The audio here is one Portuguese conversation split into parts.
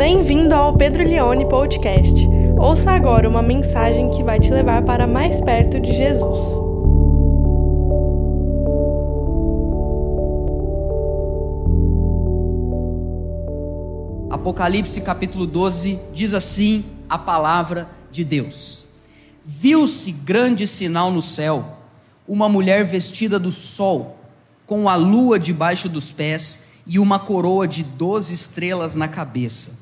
Bem-vindo ao Pedro Leone Podcast. Ouça agora uma mensagem que vai te levar para mais perto de Jesus. Apocalipse capítulo 12 diz assim a palavra de Deus: Viu-se grande sinal no céu, uma mulher vestida do sol, com a lua debaixo dos pés e uma coroa de doze estrelas na cabeça.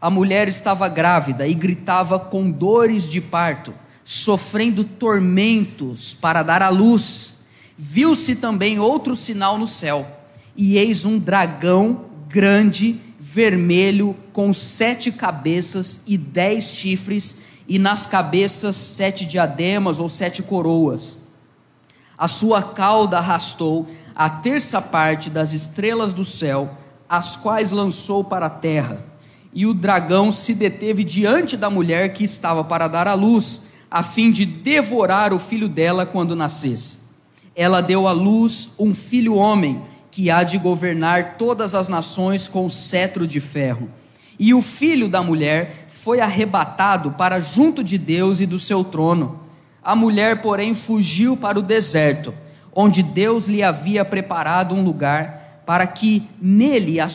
A mulher estava grávida e gritava com dores de parto, sofrendo tormentos para dar à luz. Viu-se também outro sinal no céu, e eis um dragão grande, vermelho, com sete cabeças e dez chifres, e nas cabeças sete diademas ou sete coroas. A sua cauda arrastou a terça parte das estrelas do céu, as quais lançou para a terra. E o dragão se deteve diante da mulher que estava para dar à luz, a fim de devorar o filho dela quando nascesse. Ela deu à luz um filho homem, que há de governar todas as nações com o cetro de ferro. E o filho da mulher foi arrebatado para junto de Deus e do seu trono. A mulher, porém, fugiu para o deserto onde Deus lhe havia preparado um lugar para que nele a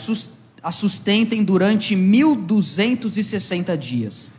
sustentem durante 1260 dias.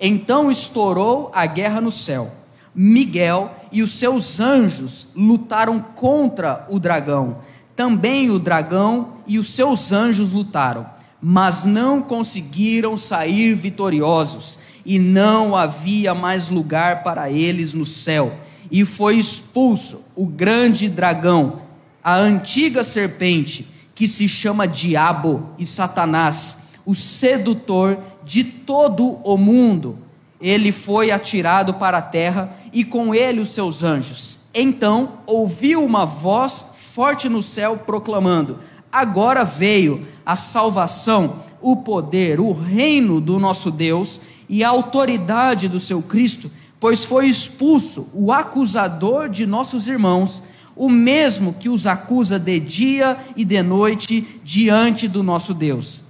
Então estourou a guerra no céu. Miguel e os seus anjos lutaram contra o dragão. Também o dragão e os seus anjos lutaram, mas não conseguiram sair vitoriosos, e não havia mais lugar para eles no céu e foi expulso o grande dragão, a antiga serpente, que se chama Diabo e Satanás, o sedutor de todo o mundo. Ele foi atirado para a terra e com ele os seus anjos. Então ouviu uma voz forte no céu proclamando: Agora veio a salvação, o poder, o reino do nosso Deus e a autoridade do seu Cristo pois foi expulso o acusador de nossos irmãos, o mesmo que os acusa de dia e de noite diante do nosso Deus.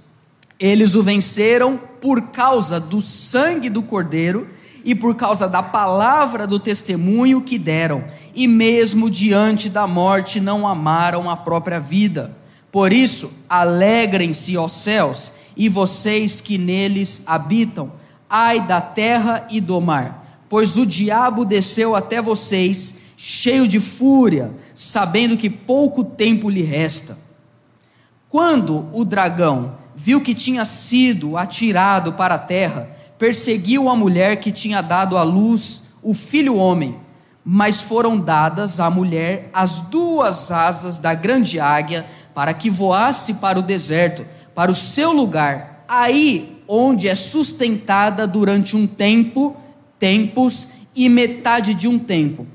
Eles o venceram por causa do sangue do Cordeiro e por causa da palavra do testemunho que deram, e mesmo diante da morte não amaram a própria vida. Por isso, alegrem-se, ó céus, e vocês que neles habitam, ai da terra e do mar pois o diabo desceu até vocês, cheio de fúria, sabendo que pouco tempo lhe resta. Quando o dragão viu que tinha sido atirado para a terra, perseguiu a mulher que tinha dado à luz o filho homem, mas foram dadas à mulher as duas asas da grande águia para que voasse para o deserto, para o seu lugar, aí onde é sustentada durante um tempo tempos e metade de um tempo,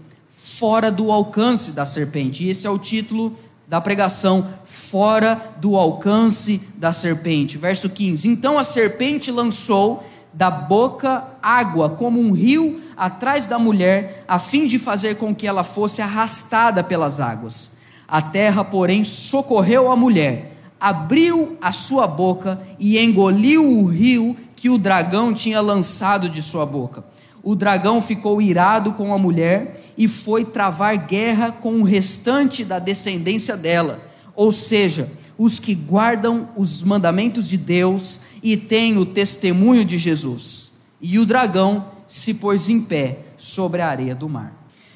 fora do alcance da serpente. E esse é o título da pregação, fora do alcance da serpente. Verso 15: Então a serpente lançou da boca água como um rio atrás da mulher, a fim de fazer com que ela fosse arrastada pelas águas. A terra, porém, socorreu a mulher, abriu a sua boca e engoliu o rio que o dragão tinha lançado de sua boca o dragão ficou irado com a mulher e foi travar guerra com o restante da descendência dela, ou seja, os que guardam os mandamentos de Deus e têm o testemunho de Jesus. E o dragão se pôs em pé sobre a areia do mar.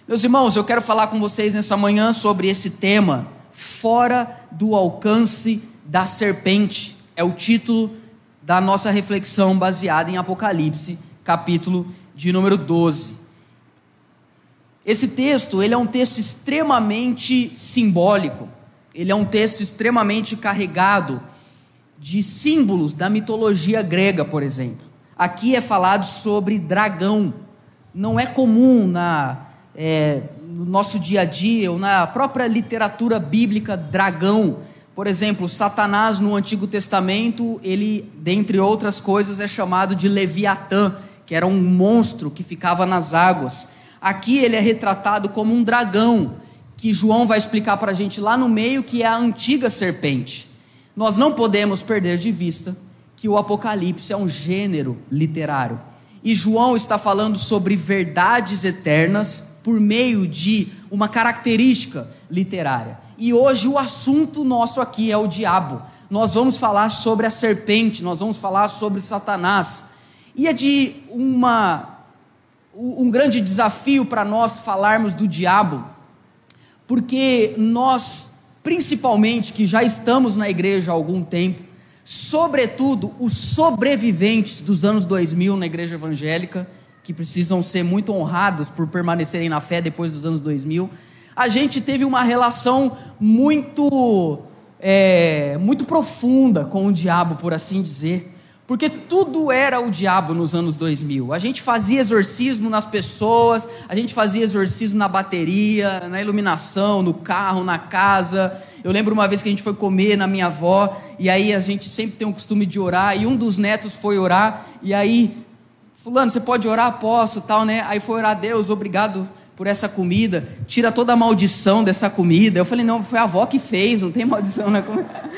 Meus irmãos, eu quero falar com vocês nessa manhã sobre esse tema, fora do alcance da serpente. É o título da nossa reflexão baseada em Apocalipse, capítulo de número 12. Esse texto, ele é um texto extremamente simbólico. Ele é um texto extremamente carregado de símbolos da mitologia grega, por exemplo. Aqui é falado sobre dragão. Não é comum na, é, no nosso dia a dia ou na própria literatura bíblica dragão. Por exemplo, Satanás no Antigo Testamento, ele, dentre outras coisas, é chamado de Leviatã que era um monstro que ficava nas águas. Aqui ele é retratado como um dragão, que João vai explicar para a gente lá no meio, que é a antiga serpente. Nós não podemos perder de vista que o Apocalipse é um gênero literário. E João está falando sobre verdades eternas por meio de uma característica literária. E hoje o assunto nosso aqui é o diabo. Nós vamos falar sobre a serpente, nós vamos falar sobre Satanás. E é de uma um grande desafio para nós falarmos do diabo, porque nós, principalmente que já estamos na igreja há algum tempo, sobretudo os sobreviventes dos anos 2000 na igreja evangélica, que precisam ser muito honrados por permanecerem na fé depois dos anos 2000, a gente teve uma relação muito, é, muito profunda com o diabo, por assim dizer. Porque tudo era o diabo nos anos 2000. A gente fazia exorcismo nas pessoas, a gente fazia exorcismo na bateria, na iluminação, no carro, na casa. Eu lembro uma vez que a gente foi comer na minha avó, e aí a gente sempre tem o costume de orar, e um dos netos foi orar, e aí, fulano, você pode orar? Posso, tal, né? Aí foi orar, Deus, obrigado por essa comida, tira toda a maldição dessa comida. Eu falei, não, foi a avó que fez, não tem maldição na comida.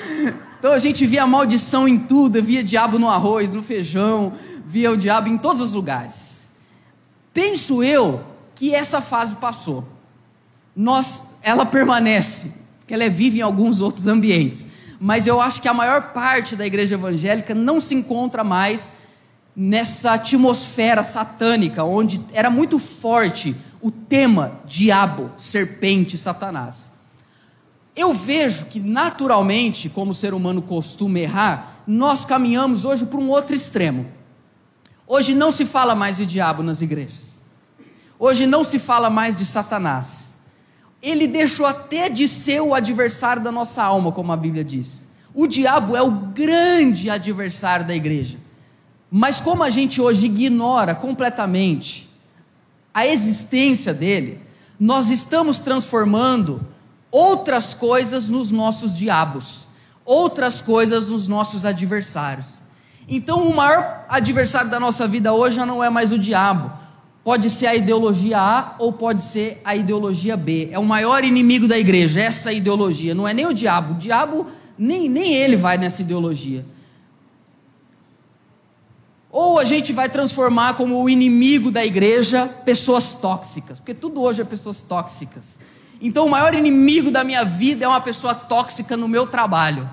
Então a gente via maldição em tudo, via diabo no arroz, no feijão, via o diabo em todos os lugares. Penso eu que essa fase passou. Nós, ela permanece, que ela é vive em alguns outros ambientes. Mas eu acho que a maior parte da igreja evangélica não se encontra mais nessa atmosfera satânica, onde era muito forte o tema diabo, serpente, Satanás. Eu vejo que naturalmente, como o ser humano costuma errar, nós caminhamos hoje para um outro extremo. Hoje não se fala mais de diabo nas igrejas. Hoje não se fala mais de Satanás ele deixou até de ser o adversário da nossa alma, como a Bíblia diz. O diabo é o grande adversário da igreja. Mas como a gente hoje ignora completamente a existência dele, nós estamos transformando outras coisas nos nossos diabos, outras coisas nos nossos adversários. Então, o maior adversário da nossa vida hoje já não é mais o diabo, Pode ser a ideologia A ou pode ser a ideologia B. É o maior inimigo da igreja, essa ideologia. Não é nem o diabo. O diabo, nem, nem ele vai nessa ideologia. Ou a gente vai transformar como o inimigo da igreja pessoas tóxicas, porque tudo hoje é pessoas tóxicas. Então, o maior inimigo da minha vida é uma pessoa tóxica no meu trabalho.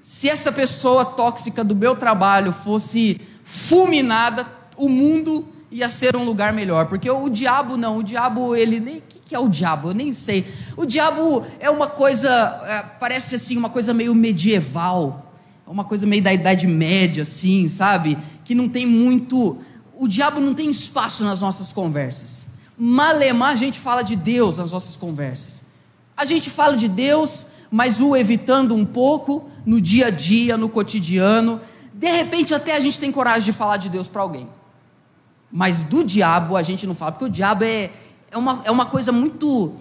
Se essa pessoa tóxica do meu trabalho fosse fulminada, o mundo ia ser um lugar melhor, porque o diabo não, o diabo ele nem, que, que é o diabo? Eu nem sei. O diabo é uma coisa, é, parece assim uma coisa meio medieval, uma coisa meio da idade média, assim, sabe? Que não tem muito, o diabo não tem espaço nas nossas conversas. Malemar a gente fala de Deus nas nossas conversas. A gente fala de Deus, mas o evitando um pouco no dia a dia, no cotidiano. De repente até a gente tem coragem de falar de Deus para alguém. Mas do diabo a gente não fala, porque o diabo é, é, uma, é uma coisa muito.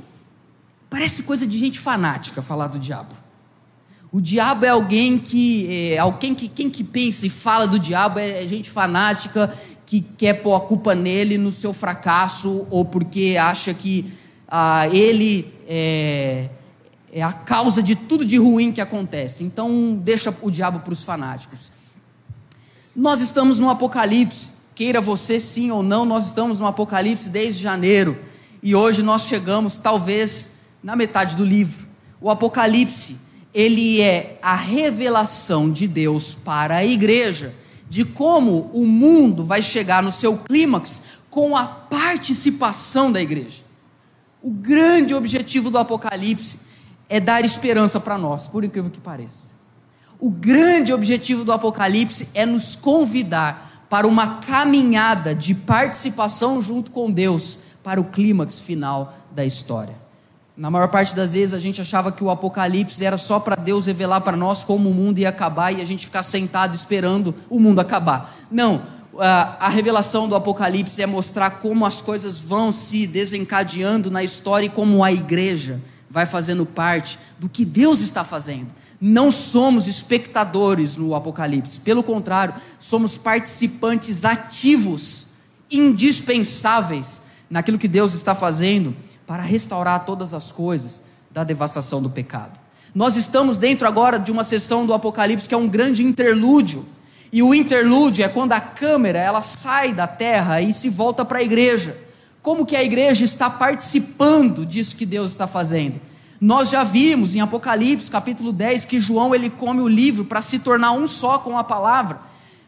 Parece coisa de gente fanática falar do diabo. O diabo é alguém que. É, alguém que quem que pensa e fala do diabo é, é gente fanática que quer pôr a culpa nele no seu fracasso ou porque acha que ah, ele é, é a causa de tudo de ruim que acontece. Então, deixa o diabo para os fanáticos. Nós estamos no Apocalipse. Queira você sim ou não, nós estamos no Apocalipse desde janeiro e hoje nós chegamos talvez na metade do livro. O Apocalipse, ele é a revelação de Deus para a igreja de como o mundo vai chegar no seu clímax com a participação da igreja. O grande objetivo do Apocalipse é dar esperança para nós, por incrível que pareça. O grande objetivo do Apocalipse é nos convidar para uma caminhada de participação junto com Deus para o clímax final da história. Na maior parte das vezes a gente achava que o Apocalipse era só para Deus revelar para nós como o mundo ia acabar e a gente ficar sentado esperando o mundo acabar. Não, a revelação do Apocalipse é mostrar como as coisas vão se desencadeando na história e como a igreja vai fazendo parte do que Deus está fazendo. Não somos espectadores no Apocalipse, pelo contrário, somos participantes ativos, indispensáveis naquilo que Deus está fazendo para restaurar todas as coisas da devastação do pecado. Nós estamos dentro agora de uma sessão do Apocalipse que é um grande interlúdio, E o interlúdio é quando a câmera ela sai da terra e se volta para a igreja. Como que a igreja está participando disso que Deus está fazendo? Nós já vimos em Apocalipse, capítulo 10, que João ele come o livro para se tornar um só com a palavra.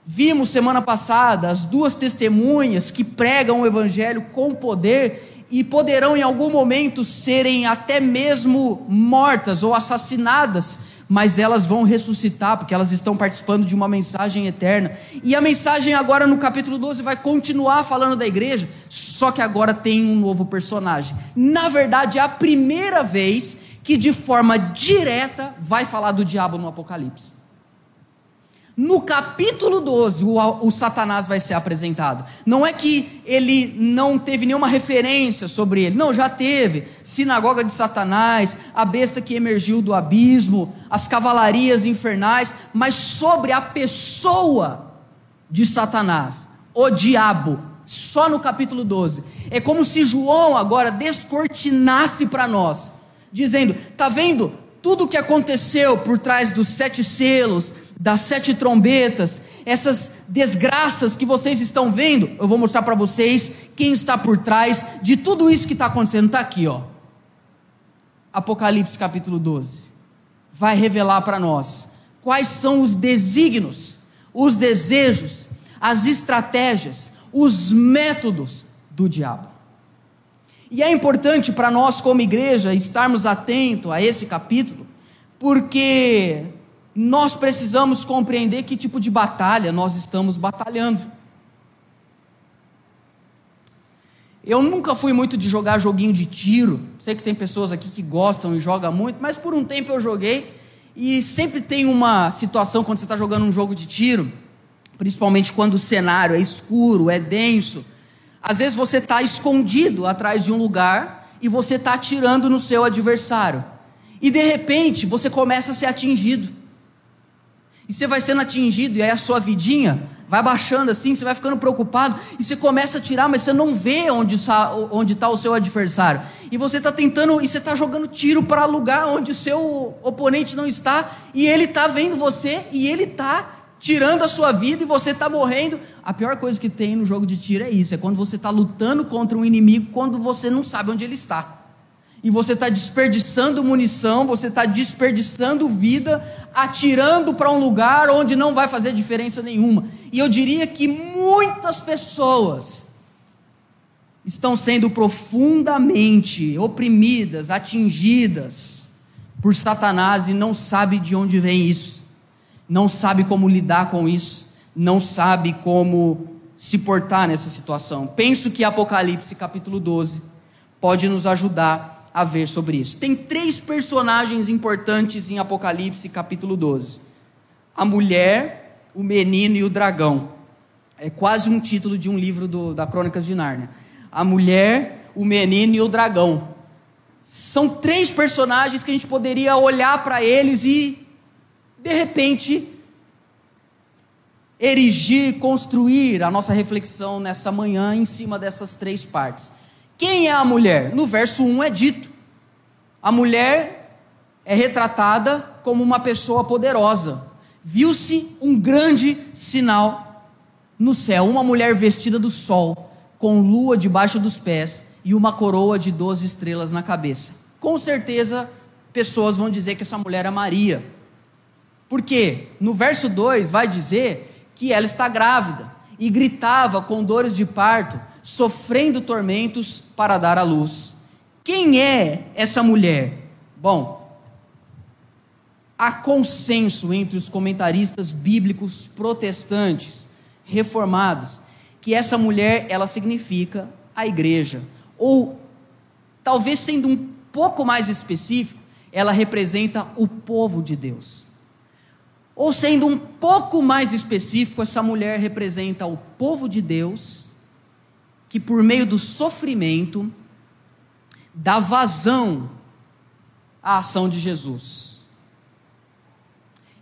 Vimos semana passada as duas testemunhas que pregam o evangelho com poder e poderão em algum momento serem até mesmo mortas ou assassinadas mas elas vão ressuscitar, porque elas estão participando de uma mensagem eterna. E a mensagem agora no capítulo 12 vai continuar falando da igreja, só que agora tem um novo personagem. Na verdade, é a primeira vez que de forma direta vai falar do diabo no Apocalipse. No capítulo 12, o, o, Satanás vai ser apresentado. Não é que ele não teve nenhuma referência sobre ele. Não, já teve. Sinagoga de Satanás, a besta que emergiu do abismo, as cavalarias infernais. Mas sobre a pessoa de Satanás, o diabo, só no capítulo 12. É como se João agora descortinasse para nós, dizendo: está vendo tudo o que aconteceu por trás dos sete selos das sete trombetas, essas desgraças que vocês estão vendo, eu vou mostrar para vocês quem está por trás de tudo isso que está acontecendo. Está aqui, ó. Apocalipse capítulo 12. Vai revelar para nós quais são os desígnios, os desejos, as estratégias, os métodos do diabo. E é importante para nós, como igreja, estarmos atentos a esse capítulo, porque nós precisamos compreender que tipo de batalha nós estamos batalhando. Eu nunca fui muito de jogar joguinho de tiro. Sei que tem pessoas aqui que gostam e jogam muito, mas por um tempo eu joguei e sempre tem uma situação quando você está jogando um jogo de tiro, principalmente quando o cenário é escuro, é denso. Às vezes você está escondido atrás de um lugar e você está atirando no seu adversário. E de repente você começa a ser atingido. E você vai sendo atingido, e aí a sua vidinha vai baixando assim, você vai ficando preocupado, e você começa a tirar, mas você não vê onde está, o seu adversário. E você está tentando, e você está jogando tiro para lugar onde o seu oponente não está, e ele está vendo você, e ele está tirando a sua vida, e você está morrendo. A pior coisa que tem no jogo de tiro é isso: é quando você está lutando contra um inimigo quando você não sabe onde ele está e você está desperdiçando munição, você está desperdiçando vida, atirando para um lugar onde não vai fazer diferença nenhuma. E eu diria que muitas pessoas estão sendo profundamente oprimidas, atingidas por Satanás e não sabe de onde vem isso, não sabe como lidar com isso, não sabe como se portar nessa situação. Penso que Apocalipse capítulo 12 pode nos ajudar a ver sobre isso. Tem três personagens importantes em Apocalipse capítulo 12: a mulher, o menino e o dragão. É quase um título de um livro do, da Crônicas de Nárnia. A mulher, o menino e o dragão. São três personagens que a gente poderia olhar para eles e, de repente, erigir, construir a nossa reflexão nessa manhã em cima dessas três partes. Quem é a mulher? No verso 1 é dito: a mulher é retratada como uma pessoa poderosa. Viu-se um grande sinal no céu: uma mulher vestida do sol, com lua debaixo dos pés e uma coroa de doze estrelas na cabeça. Com certeza, pessoas vão dizer que essa mulher é Maria. Porque no verso 2 vai dizer que ela está grávida e gritava com dores de parto sofrendo tormentos para dar à luz. Quem é essa mulher? Bom, há consenso entre os comentaristas bíblicos protestantes, reformados, que essa mulher ela significa a igreja, ou talvez sendo um pouco mais específico, ela representa o povo de Deus. Ou sendo um pouco mais específico, essa mulher representa o povo de Deus que por meio do sofrimento dá vazão à ação de Jesus.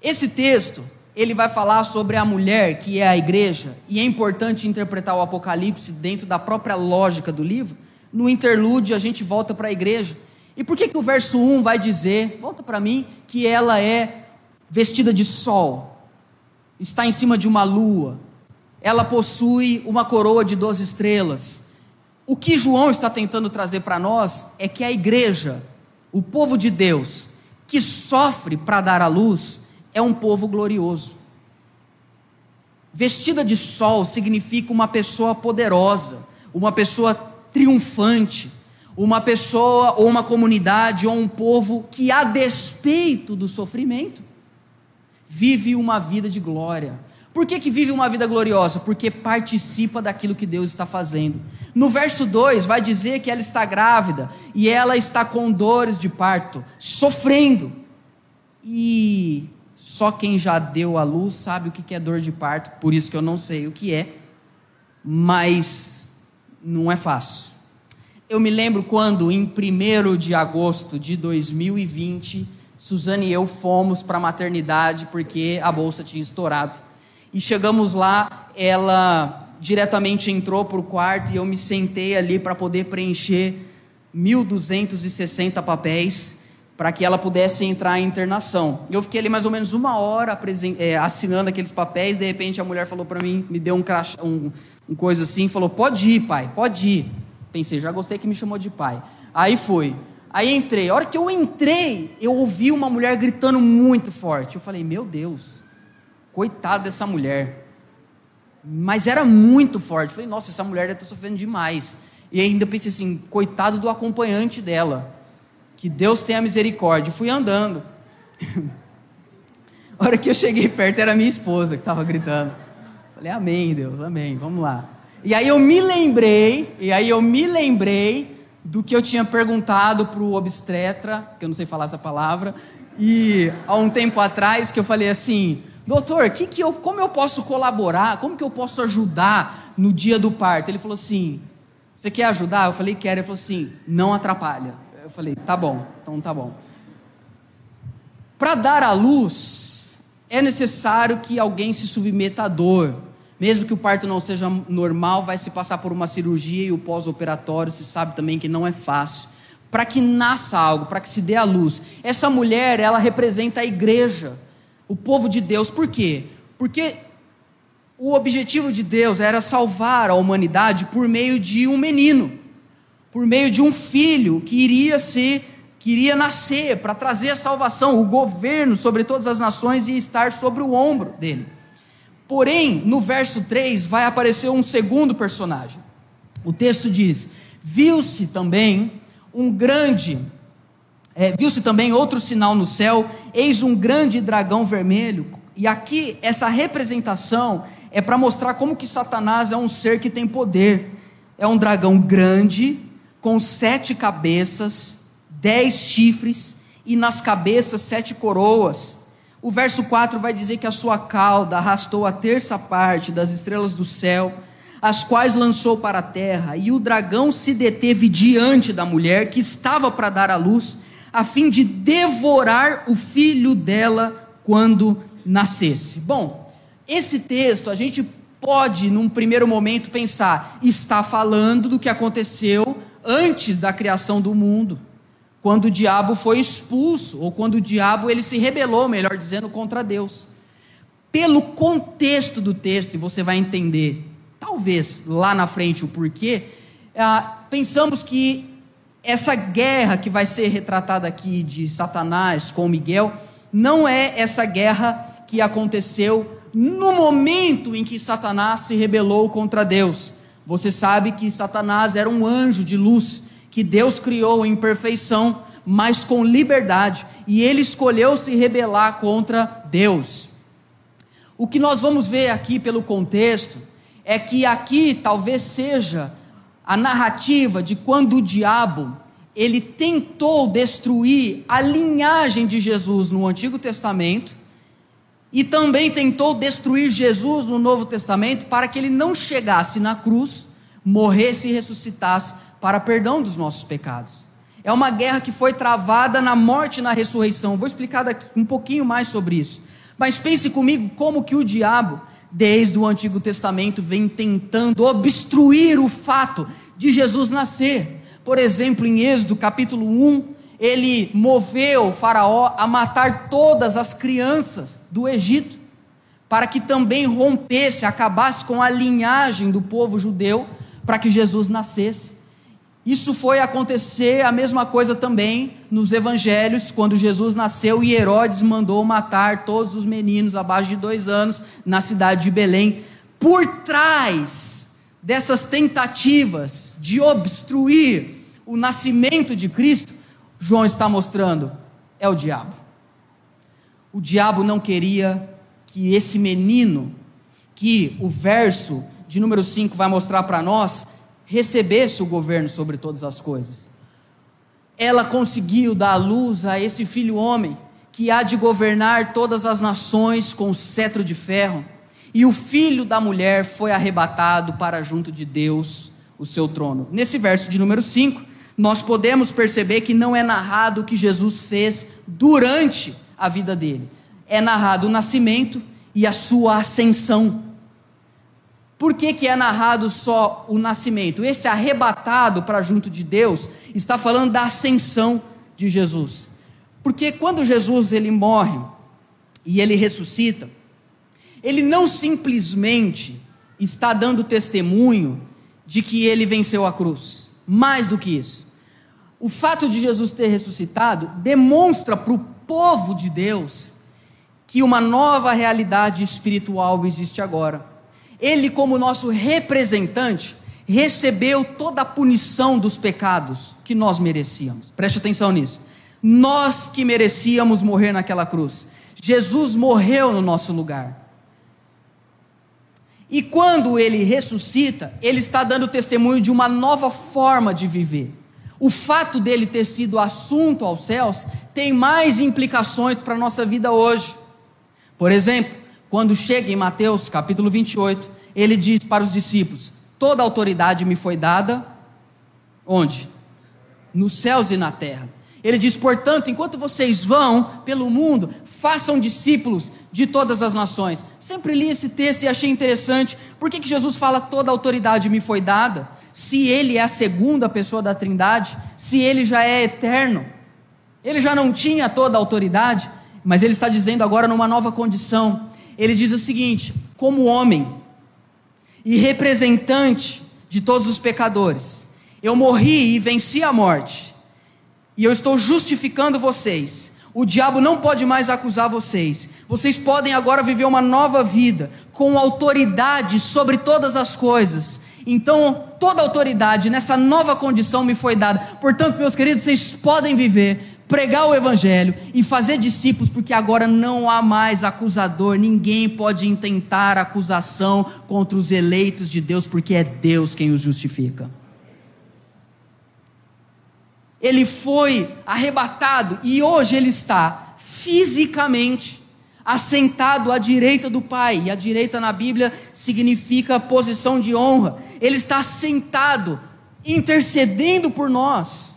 Esse texto, ele vai falar sobre a mulher que é a igreja, e é importante interpretar o Apocalipse dentro da própria lógica do livro. No interlúdio a gente volta para a igreja. E por que que o verso 1 vai dizer, volta para mim, que ela é vestida de sol? está em cima de uma lua, ela possui uma coroa de 12 estrelas. O que João está tentando trazer para nós é que a igreja, o povo de Deus, que sofre para dar à luz, é um povo glorioso. Vestida de sol significa uma pessoa poderosa, uma pessoa triunfante, uma pessoa ou uma comunidade ou um povo que, a despeito do sofrimento, vive uma vida de glória. Por que, que vive uma vida gloriosa? Porque participa daquilo que Deus está fazendo. No verso 2 vai dizer que ela está grávida e ela está com dores de parto, sofrendo. E só quem já deu a luz sabe o que é dor de parto, por isso que eu não sei o que é, mas não é fácil. Eu me lembro quando, em 1 de agosto de 2020, Suzane e eu fomos para a maternidade porque a bolsa tinha estourado. E chegamos lá, ela diretamente entrou para o quarto e eu me sentei ali para poder preencher 1.260 papéis para que ela pudesse entrar em internação. Eu fiquei ali mais ou menos uma hora é, assinando aqueles papéis. De repente a mulher falou para mim, me deu um, crash, um, um coisa assim, falou: "Pode ir, pai, pode ir". Pensei, já gostei que me chamou de pai. Aí foi. Aí entrei. A hora que eu entrei, eu ouvi uma mulher gritando muito forte. Eu falei, meu Deus, coitada dessa mulher. Mas era muito forte. Falei, nossa, essa mulher deve estar sofrendo demais. E ainda pensei assim, coitado do acompanhante dela. Que Deus tenha misericórdia. Fui andando. A hora que eu cheguei perto, era minha esposa que estava gritando. Falei, amém, Deus, amém, vamos lá. E aí eu me lembrei, e aí eu me lembrei do que eu tinha perguntado para o obstetra, que eu não sei falar essa palavra, e há um tempo atrás que eu falei assim, doutor, que que eu, como eu posso colaborar, como que eu posso ajudar no dia do parto? Ele falou assim, você quer ajudar? Eu falei, quero. Ele falou assim, não atrapalha. Eu falei, tá bom, então tá bom. Para dar à luz, é necessário que alguém se submeta à dor. Mesmo que o parto não seja normal, vai se passar por uma cirurgia e o pós-operatório, se sabe também que não é fácil. Para que nasça algo, para que se dê a luz. Essa mulher, ela representa a igreja, o povo de Deus. Por quê? Porque o objetivo de Deus era salvar a humanidade por meio de um menino, por meio de um filho que iria ser, que iria nascer para trazer a salvação, o governo sobre todas as nações e estar sobre o ombro dele. Porém, no verso 3 vai aparecer um segundo personagem. O texto diz: Viu-se também um grande, é, viu-se também outro sinal no céu, eis um grande dragão vermelho. E aqui, essa representação é para mostrar como que Satanás é um ser que tem poder. É um dragão grande, com sete cabeças, dez chifres, e nas cabeças sete coroas o verso 4 vai dizer que a sua cauda arrastou a terça parte das estrelas do céu, as quais lançou para a terra, e o dragão se deteve diante da mulher que estava para dar à luz, a fim de devorar o filho dela quando nascesse. Bom, esse texto a gente pode, num primeiro momento, pensar, está falando do que aconteceu antes da criação do mundo quando o diabo foi expulso, ou quando o diabo ele se rebelou, melhor dizendo, contra Deus. Pelo contexto do texto, você vai entender, talvez lá na frente o porquê, ah, pensamos que essa guerra que vai ser retratada aqui de Satanás com Miguel, não é essa guerra que aconteceu no momento em que Satanás se rebelou contra Deus. Você sabe que Satanás era um anjo de luz que Deus criou em perfeição, mas com liberdade, e ele escolheu se rebelar contra Deus. O que nós vamos ver aqui pelo contexto é que aqui talvez seja a narrativa de quando o diabo ele tentou destruir a linhagem de Jesus no Antigo Testamento e também tentou destruir Jesus no Novo Testamento para que ele não chegasse na cruz, morresse e ressuscitasse para perdão dos nossos pecados. É uma guerra que foi travada na morte e na ressurreição. Vou explicar daqui um pouquinho mais sobre isso. Mas pense comigo como que o diabo, desde o Antigo Testamento, vem tentando obstruir o fato de Jesus nascer. Por exemplo, em Êxodo capítulo 1, ele moveu faraó a matar todas as crianças do Egito, para que também rompesse, acabasse com a linhagem do povo judeu, para que Jesus nascesse. Isso foi acontecer a mesma coisa também nos evangelhos, quando Jesus nasceu e Herodes mandou matar todos os meninos abaixo de dois anos na cidade de Belém. Por trás dessas tentativas de obstruir o nascimento de Cristo, João está mostrando é o diabo. O diabo não queria que esse menino, que o verso de número 5 vai mostrar para nós, recebesse o governo sobre todas as coisas. Ela conseguiu dar luz a esse filho homem, que há de governar todas as nações com o cetro de ferro. E o filho da mulher foi arrebatado para junto de Deus, o seu trono. Nesse verso de número 5, nós podemos perceber que não é narrado o que Jesus fez durante a vida dele. É narrado o nascimento e a sua ascensão. Por que, que é narrado só o nascimento? Esse arrebatado para junto de Deus está falando da ascensão de Jesus. Porque quando Jesus ele morre e ele ressuscita, ele não simplesmente está dando testemunho de que ele venceu a cruz. Mais do que isso o fato de Jesus ter ressuscitado demonstra para o povo de Deus que uma nova realidade espiritual existe agora. Ele, como nosso representante, recebeu toda a punição dos pecados que nós merecíamos. Preste atenção nisso. Nós que merecíamos morrer naquela cruz. Jesus morreu no nosso lugar. E quando ele ressuscita, ele está dando testemunho de uma nova forma de viver. O fato dele ter sido assunto aos céus tem mais implicações para a nossa vida hoje. Por exemplo, quando chega em Mateus capítulo 28, ele diz para os discípulos: Toda autoridade me foi dada, onde? Nos céus e na terra. Ele diz, portanto, enquanto vocês vão pelo mundo, façam discípulos de todas as nações. Sempre li esse texto e achei interessante. Por que, que Jesus fala toda autoridade me foi dada? se ele é a segunda pessoa da Trindade, se ele já é eterno. Ele já não tinha toda a autoridade, mas ele está dizendo agora numa nova condição. Ele diz o seguinte: como homem e representante de todos os pecadores, eu morri e venci a morte, e eu estou justificando vocês. O diabo não pode mais acusar vocês. Vocês podem agora viver uma nova vida, com autoridade sobre todas as coisas então, toda autoridade nessa nova condição me foi dada. Portanto, meus queridos, vocês podem viver, pregar o Evangelho e fazer discípulos, porque agora não há mais acusador, ninguém pode intentar acusação contra os eleitos de Deus, porque é Deus quem os justifica. Ele foi arrebatado e hoje ele está fisicamente assentado à direita do Pai, e a direita na Bíblia significa posição de honra. Ele está sentado, intercedendo por nós.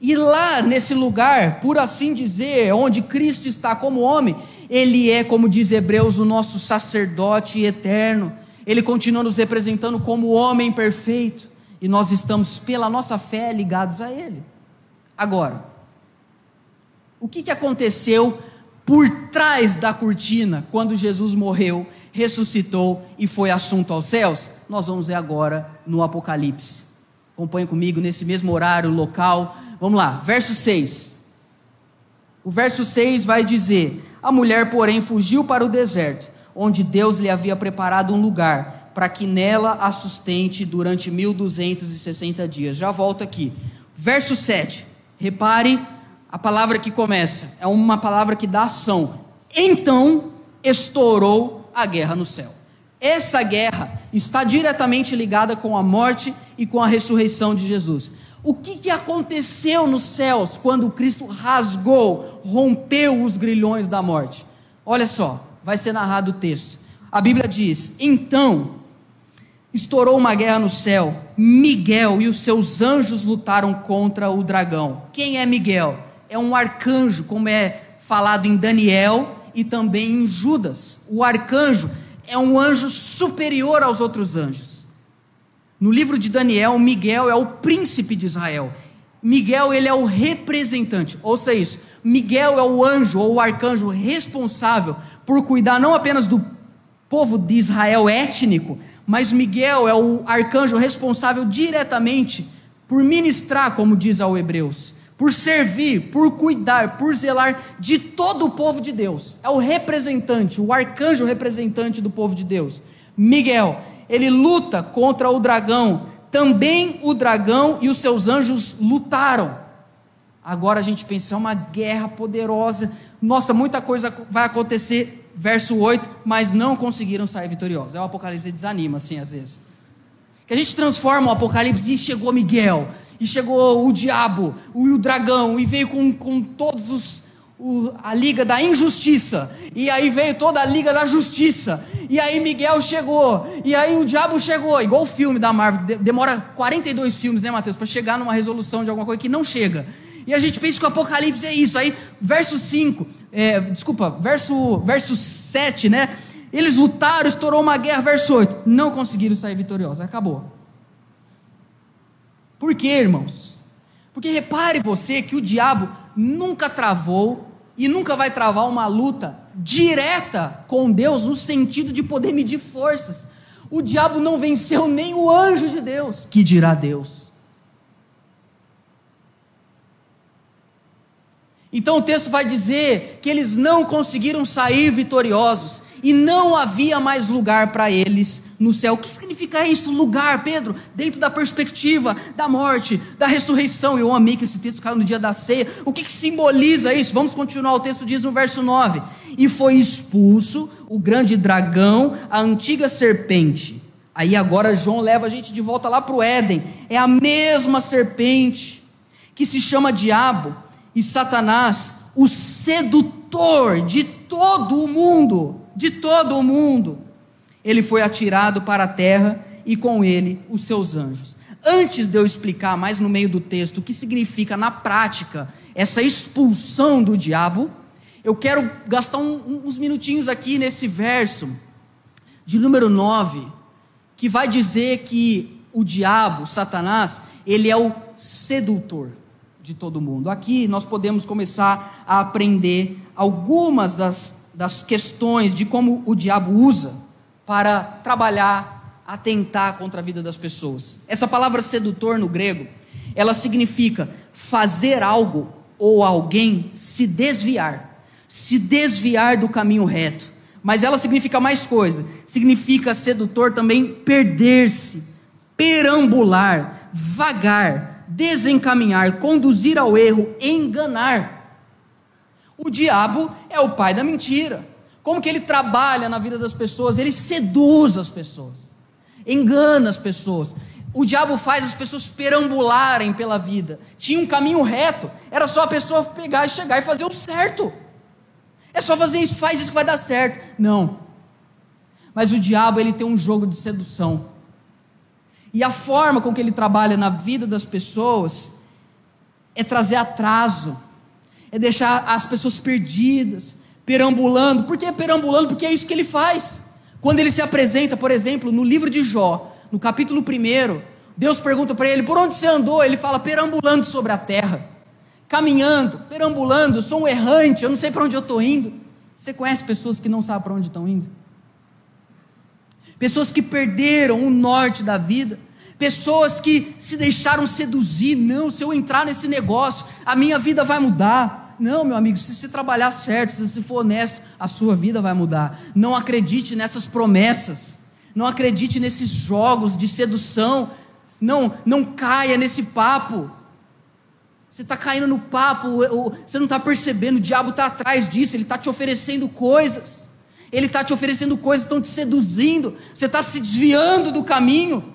E lá nesse lugar, por assim dizer, onde Cristo está como homem, ele é, como diz Hebreus, o nosso sacerdote eterno. Ele continua nos representando como homem perfeito. E nós estamos, pela nossa fé, ligados a Ele. Agora, o que, que aconteceu por trás da cortina, quando Jesus morreu, ressuscitou e foi assunto aos céus, nós vamos ver agora no Apocalipse. Acompanhe comigo nesse mesmo horário, local. Vamos lá, verso 6. O verso 6 vai dizer: A mulher, porém, fugiu para o deserto, onde Deus lhe havia preparado um lugar, para que nela a sustente durante 1260 dias. Já volto aqui. Verso 7. Repare a palavra que começa é uma palavra que dá ação. Então estourou a guerra no céu. Essa guerra está diretamente ligada com a morte e com a ressurreição de Jesus. O que, que aconteceu nos céus quando Cristo rasgou, rompeu os grilhões da morte? Olha só, vai ser narrado o texto. A Bíblia diz: Então estourou uma guerra no céu. Miguel e os seus anjos lutaram contra o dragão. Quem é Miguel? é um arcanjo, como é falado em Daniel e também em Judas. O arcanjo é um anjo superior aos outros anjos. No livro de Daniel, Miguel é o príncipe de Israel. Miguel ele é o representante, ouça isso. Miguel é o anjo ou o arcanjo responsável por cuidar não apenas do povo de Israel étnico, mas Miguel é o arcanjo responsável diretamente por ministrar, como diz ao Hebreus, por servir, por cuidar, por zelar de todo o povo de Deus. É o representante, o arcanjo representante do povo de Deus. Miguel, ele luta contra o dragão. Também o dragão e os seus anjos lutaram. Agora a gente pensa, é uma guerra poderosa. Nossa, muita coisa vai acontecer. Verso 8, mas não conseguiram sair vitoriosos. É o Apocalipse desanima, assim, às vezes. Que a gente transforma o Apocalipse e chegou Miguel, e chegou o diabo, o, o dragão, e veio com, com todos os. O, a liga da injustiça, e aí veio toda a liga da justiça, e aí Miguel chegou, e aí o diabo chegou, igual o filme da Marvel, demora 42 filmes, né, Mateus, para chegar numa resolução de alguma coisa que não chega. E a gente pensa que o Apocalipse é isso. Aí, verso 5, é, desculpa, verso, verso 7, né? Eles lutaram, estourou uma guerra, verso 8. Não conseguiram sair vitoriosos, acabou. Por quê, irmãos? Porque repare você que o diabo nunca travou e nunca vai travar uma luta direta com Deus no sentido de poder medir forças. O diabo não venceu nem o anjo de Deus, que dirá Deus. Então o texto vai dizer que eles não conseguiram sair vitoriosos e não havia mais lugar para eles no céu. O que significa isso? Lugar, Pedro, dentro da perspectiva da morte, da ressurreição. Eu amei que esse texto caiu no dia da ceia. O que, que simboliza isso? Vamos continuar. O texto diz no verso 9: E foi expulso o grande dragão, a antiga serpente. Aí agora João leva a gente de volta lá para o Éden. É a mesma serpente que se chama diabo e Satanás, o sedutor de todo o mundo de todo o mundo. Ele foi atirado para a terra e com ele os seus anjos. Antes de eu explicar mais no meio do texto o que significa na prática essa expulsão do diabo, eu quero gastar um, uns minutinhos aqui nesse verso de número 9, que vai dizer que o diabo, Satanás, ele é o sedutor de todo mundo. Aqui nós podemos começar a aprender algumas das das questões de como o diabo usa para trabalhar, atentar contra a vida das pessoas. Essa palavra sedutor no grego, ela significa fazer algo ou alguém se desviar, se desviar do caminho reto. Mas ela significa mais coisa. Significa sedutor também perder-se, perambular, vagar, desencaminhar, conduzir ao erro, enganar. O diabo é o pai da mentira. Como que ele trabalha na vida das pessoas? Ele seduz as pessoas, engana as pessoas. O diabo faz as pessoas perambularem pela vida. Tinha um caminho reto, era só a pessoa pegar e chegar e fazer o certo. É só fazer isso, faz isso que vai dar certo. Não. Mas o diabo, ele tem um jogo de sedução. E a forma com que ele trabalha na vida das pessoas é trazer atraso, é deixar as pessoas perdidas, perambulando. Por que perambulando? Porque é isso que ele faz. Quando ele se apresenta, por exemplo, no livro de Jó, no capítulo 1, Deus pergunta para ele: Por onde você andou? Ele fala: Perambulando sobre a terra, caminhando, perambulando. Eu sou um errante, eu não sei para onde eu estou indo. Você conhece pessoas que não sabem para onde estão indo? Pessoas que perderam o norte da vida, pessoas que se deixaram seduzir. Não, se eu entrar nesse negócio, a minha vida vai mudar. Não, meu amigo, se você trabalhar certo, se você for honesto, a sua vida vai mudar. Não acredite nessas promessas. Não acredite nesses jogos de sedução. Não, não caia nesse papo. Você está caindo no papo, você não está percebendo, o diabo está atrás disso, ele está te oferecendo coisas. Ele está te oferecendo coisas, estão te seduzindo, você está se desviando do caminho.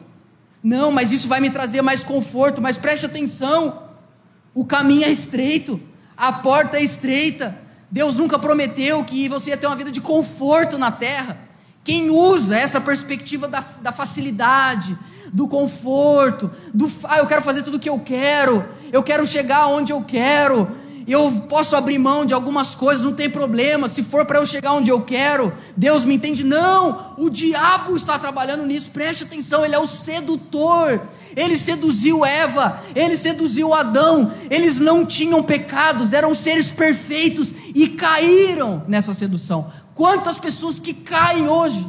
Não, mas isso vai me trazer mais conforto, mas preste atenção, o caminho é estreito a porta é estreita. Deus nunca prometeu que você ia ter uma vida de conforto na terra. Quem usa essa perspectiva da, da facilidade, do conforto, do ah, eu quero fazer tudo o que eu quero, eu quero chegar onde eu quero, eu posso abrir mão de algumas coisas, não tem problema, se for para eu chegar onde eu quero, Deus me entende. Não, o diabo está trabalhando nisso, preste atenção, ele é o sedutor, ele seduziu Eva, ele seduziu Adão. Eles não tinham pecados, eram seres perfeitos e caíram nessa sedução. Quantas pessoas que caem hoje,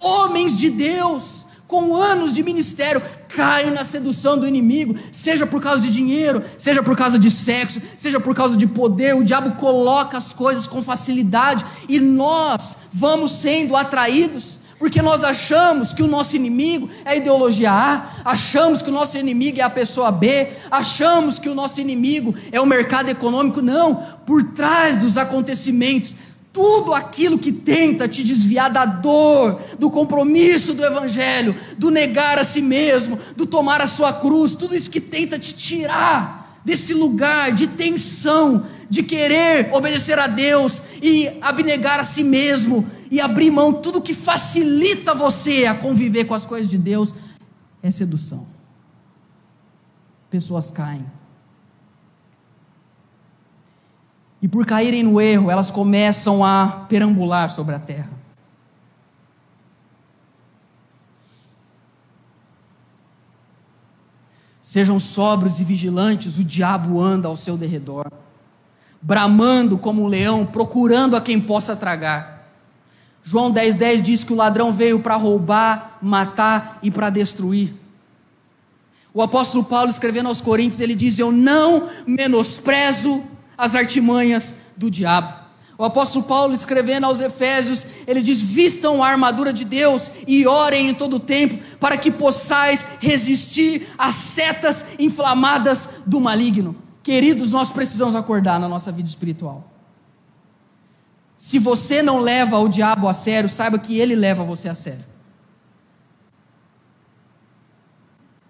homens de Deus, com anos de ministério, caem na sedução do inimigo, seja por causa de dinheiro, seja por causa de sexo, seja por causa de poder. O diabo coloca as coisas com facilidade e nós vamos sendo atraídos. Porque nós achamos que o nosso inimigo é a ideologia A, achamos que o nosso inimigo é a pessoa B, achamos que o nosso inimigo é o mercado econômico. Não, por trás dos acontecimentos tudo aquilo que tenta te desviar da dor, do compromisso do Evangelho, do negar a si mesmo, do tomar a sua cruz, tudo isso que tenta te tirar desse lugar de tensão, de querer obedecer a Deus e abnegar a si mesmo e abrir mão, tudo que facilita você a conviver com as coisas de Deus, é sedução. Pessoas caem E por caírem no erro, elas começam a perambular sobre a terra. Sejam sóbrios e vigilantes, o diabo anda ao seu derredor, bramando como um leão, procurando a quem possa tragar. João 10,10 10 diz que o ladrão veio para roubar, matar e para destruir. O apóstolo Paulo, escrevendo aos Coríntios, ele diz: Eu não menosprezo as artimanhas do diabo. O apóstolo Paulo, escrevendo aos Efésios, ele diz: Vistam a armadura de Deus e orem em todo o tempo, para que possais resistir às setas inflamadas do maligno. Queridos, nós precisamos acordar na nossa vida espiritual. Se você não leva o diabo a sério, saiba que ele leva você a sério.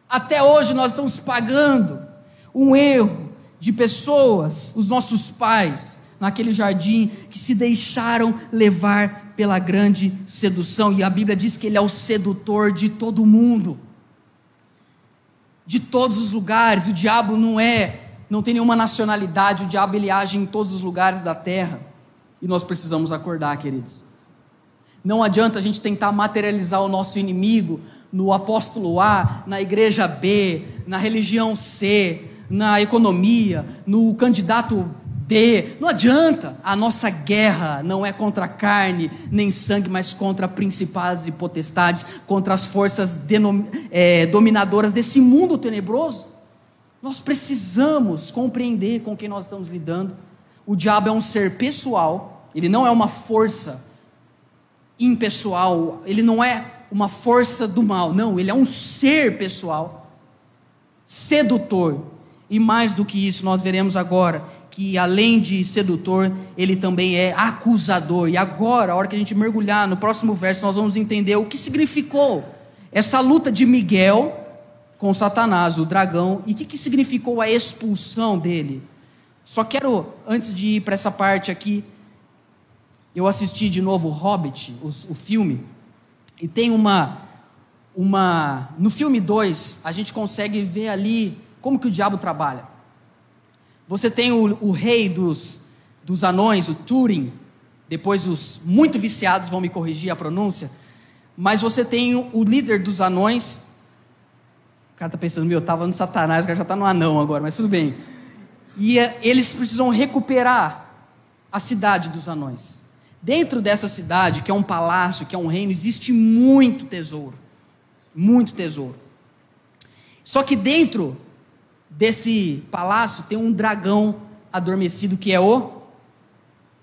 Até hoje nós estamos pagando um erro de pessoas, os nossos pais, naquele jardim, que se deixaram levar pela grande sedução, e a Bíblia diz que ele é o sedutor de todo mundo, de todos os lugares. O diabo não é, não tem nenhuma nacionalidade, o diabo ele age em todos os lugares da terra, e nós precisamos acordar, queridos. Não adianta a gente tentar materializar o nosso inimigo no apóstolo A, na igreja B, na religião C, na economia, no candidato D. Não adianta. A nossa guerra não é contra carne nem sangue, mas contra principados e potestades, contra as forças é, dominadoras desse mundo tenebroso. Nós precisamos compreender com quem nós estamos lidando. O diabo é um ser pessoal, ele não é uma força impessoal, ele não é uma força do mal, não, ele é um ser pessoal, sedutor, e mais do que isso, nós veremos agora que além de sedutor, ele também é acusador. E agora, a hora que a gente mergulhar no próximo verso, nós vamos entender o que significou essa luta de Miguel com Satanás, o dragão, e o que, que significou a expulsão dele. Só quero, antes de ir para essa parte aqui, eu assisti de novo o Hobbit, o, o filme, e tem uma, uma. No filme 2, a gente consegue ver ali como que o diabo trabalha? Você tem o, o rei dos, dos anões, o Turing, depois os muito viciados vão me corrigir a pronúncia, mas você tem o, o líder dos anões, o cara está pensando, meu, eu estava no satanás, o cara já está no anão agora, mas tudo bem. E é, eles precisam recuperar a cidade dos anões. Dentro dessa cidade, que é um palácio, que é um reino, existe muito tesouro. Muito tesouro. Só que dentro desse palácio tem um dragão adormecido que é o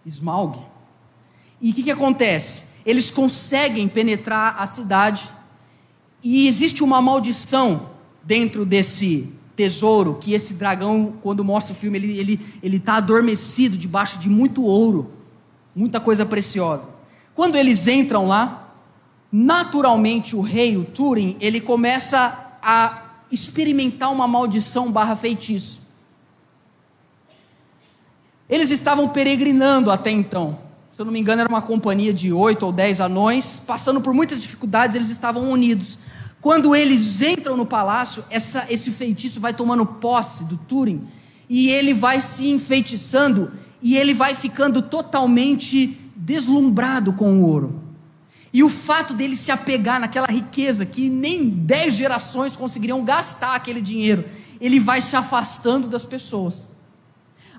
Smaug. E o que, que acontece? Eles conseguem penetrar a cidade e existe uma maldição dentro desse tesouro que esse dragão, quando mostra o filme, ele ele ele está adormecido debaixo de muito ouro, muita coisa preciosa. Quando eles entram lá, naturalmente o rei, o Turing, ele começa a experimentar uma maldição barra feitiço. Eles estavam peregrinando até então. Se eu não me engano, era uma companhia de oito ou dez anões, passando por muitas dificuldades, eles estavam unidos. Quando eles entram no palácio, essa, esse feitiço vai tomando posse do Turing, e ele vai se enfeitiçando, e ele vai ficando totalmente deslumbrado com o ouro. E o fato dele se apegar naquela riqueza que nem dez gerações conseguiriam gastar aquele dinheiro, ele vai se afastando das pessoas,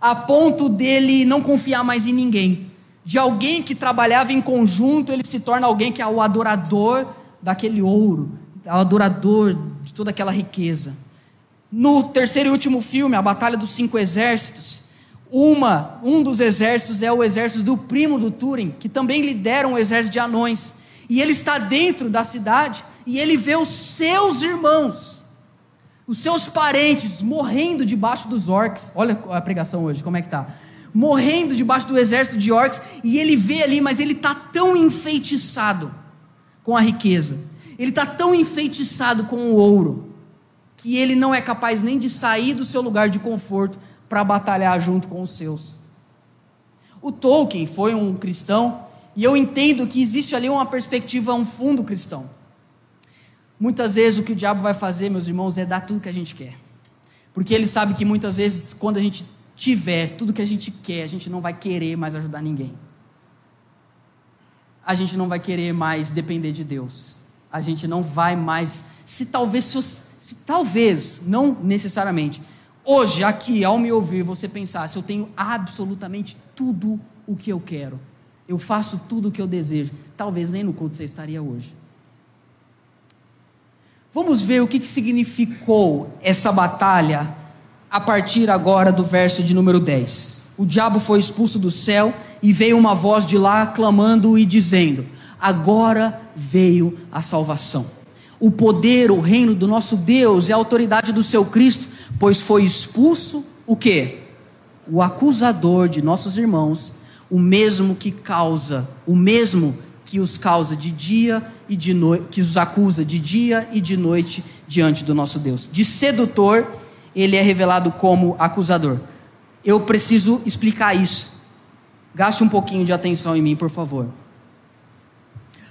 a ponto dele não confiar mais em ninguém. De alguém que trabalhava em conjunto, ele se torna alguém que é o adorador daquele ouro, é o adorador de toda aquela riqueza. No terceiro e último filme, A Batalha dos Cinco Exércitos, uma, um dos exércitos é o exército do primo do Turing, que também lidera um exército de anões. E ele está dentro da cidade e ele vê os seus irmãos, os seus parentes morrendo debaixo dos orcs. Olha a pregação hoje, como é que tá? Morrendo debaixo do exército de orcs e ele vê ali, mas ele está tão enfeitiçado com a riqueza. Ele está tão enfeitiçado com o ouro que ele não é capaz nem de sair do seu lugar de conforto para batalhar junto com os seus. O Tolkien foi um cristão e eu entendo que existe ali uma perspectiva, um fundo cristão. Muitas vezes o que o diabo vai fazer, meus irmãos, é dar tudo que a gente quer. Porque ele sabe que muitas vezes, quando a gente tiver tudo que a gente quer, a gente não vai querer mais ajudar ninguém. A gente não vai querer mais depender de Deus. A gente não vai mais, se talvez, se talvez, não necessariamente, hoje, aqui, ao me ouvir, você pensar, se eu tenho absolutamente tudo o que eu quero, eu faço tudo o que eu desejo, talvez nem no culto você estaria hoje. Vamos ver o que, que significou essa batalha a partir agora do verso de número 10. O diabo foi expulso do céu e veio uma voz de lá clamando e dizendo: Agora veio a salvação. O poder, o reino do nosso Deus e a autoridade do seu Cristo, pois foi expulso o que? O acusador de nossos irmãos, o mesmo que causa, o mesmo que os causa de dia e de noite, que os acusa de dia e de noite diante do nosso Deus. De sedutor, ele é revelado como acusador. Eu preciso explicar isso. Gaste um pouquinho de atenção em mim, por favor.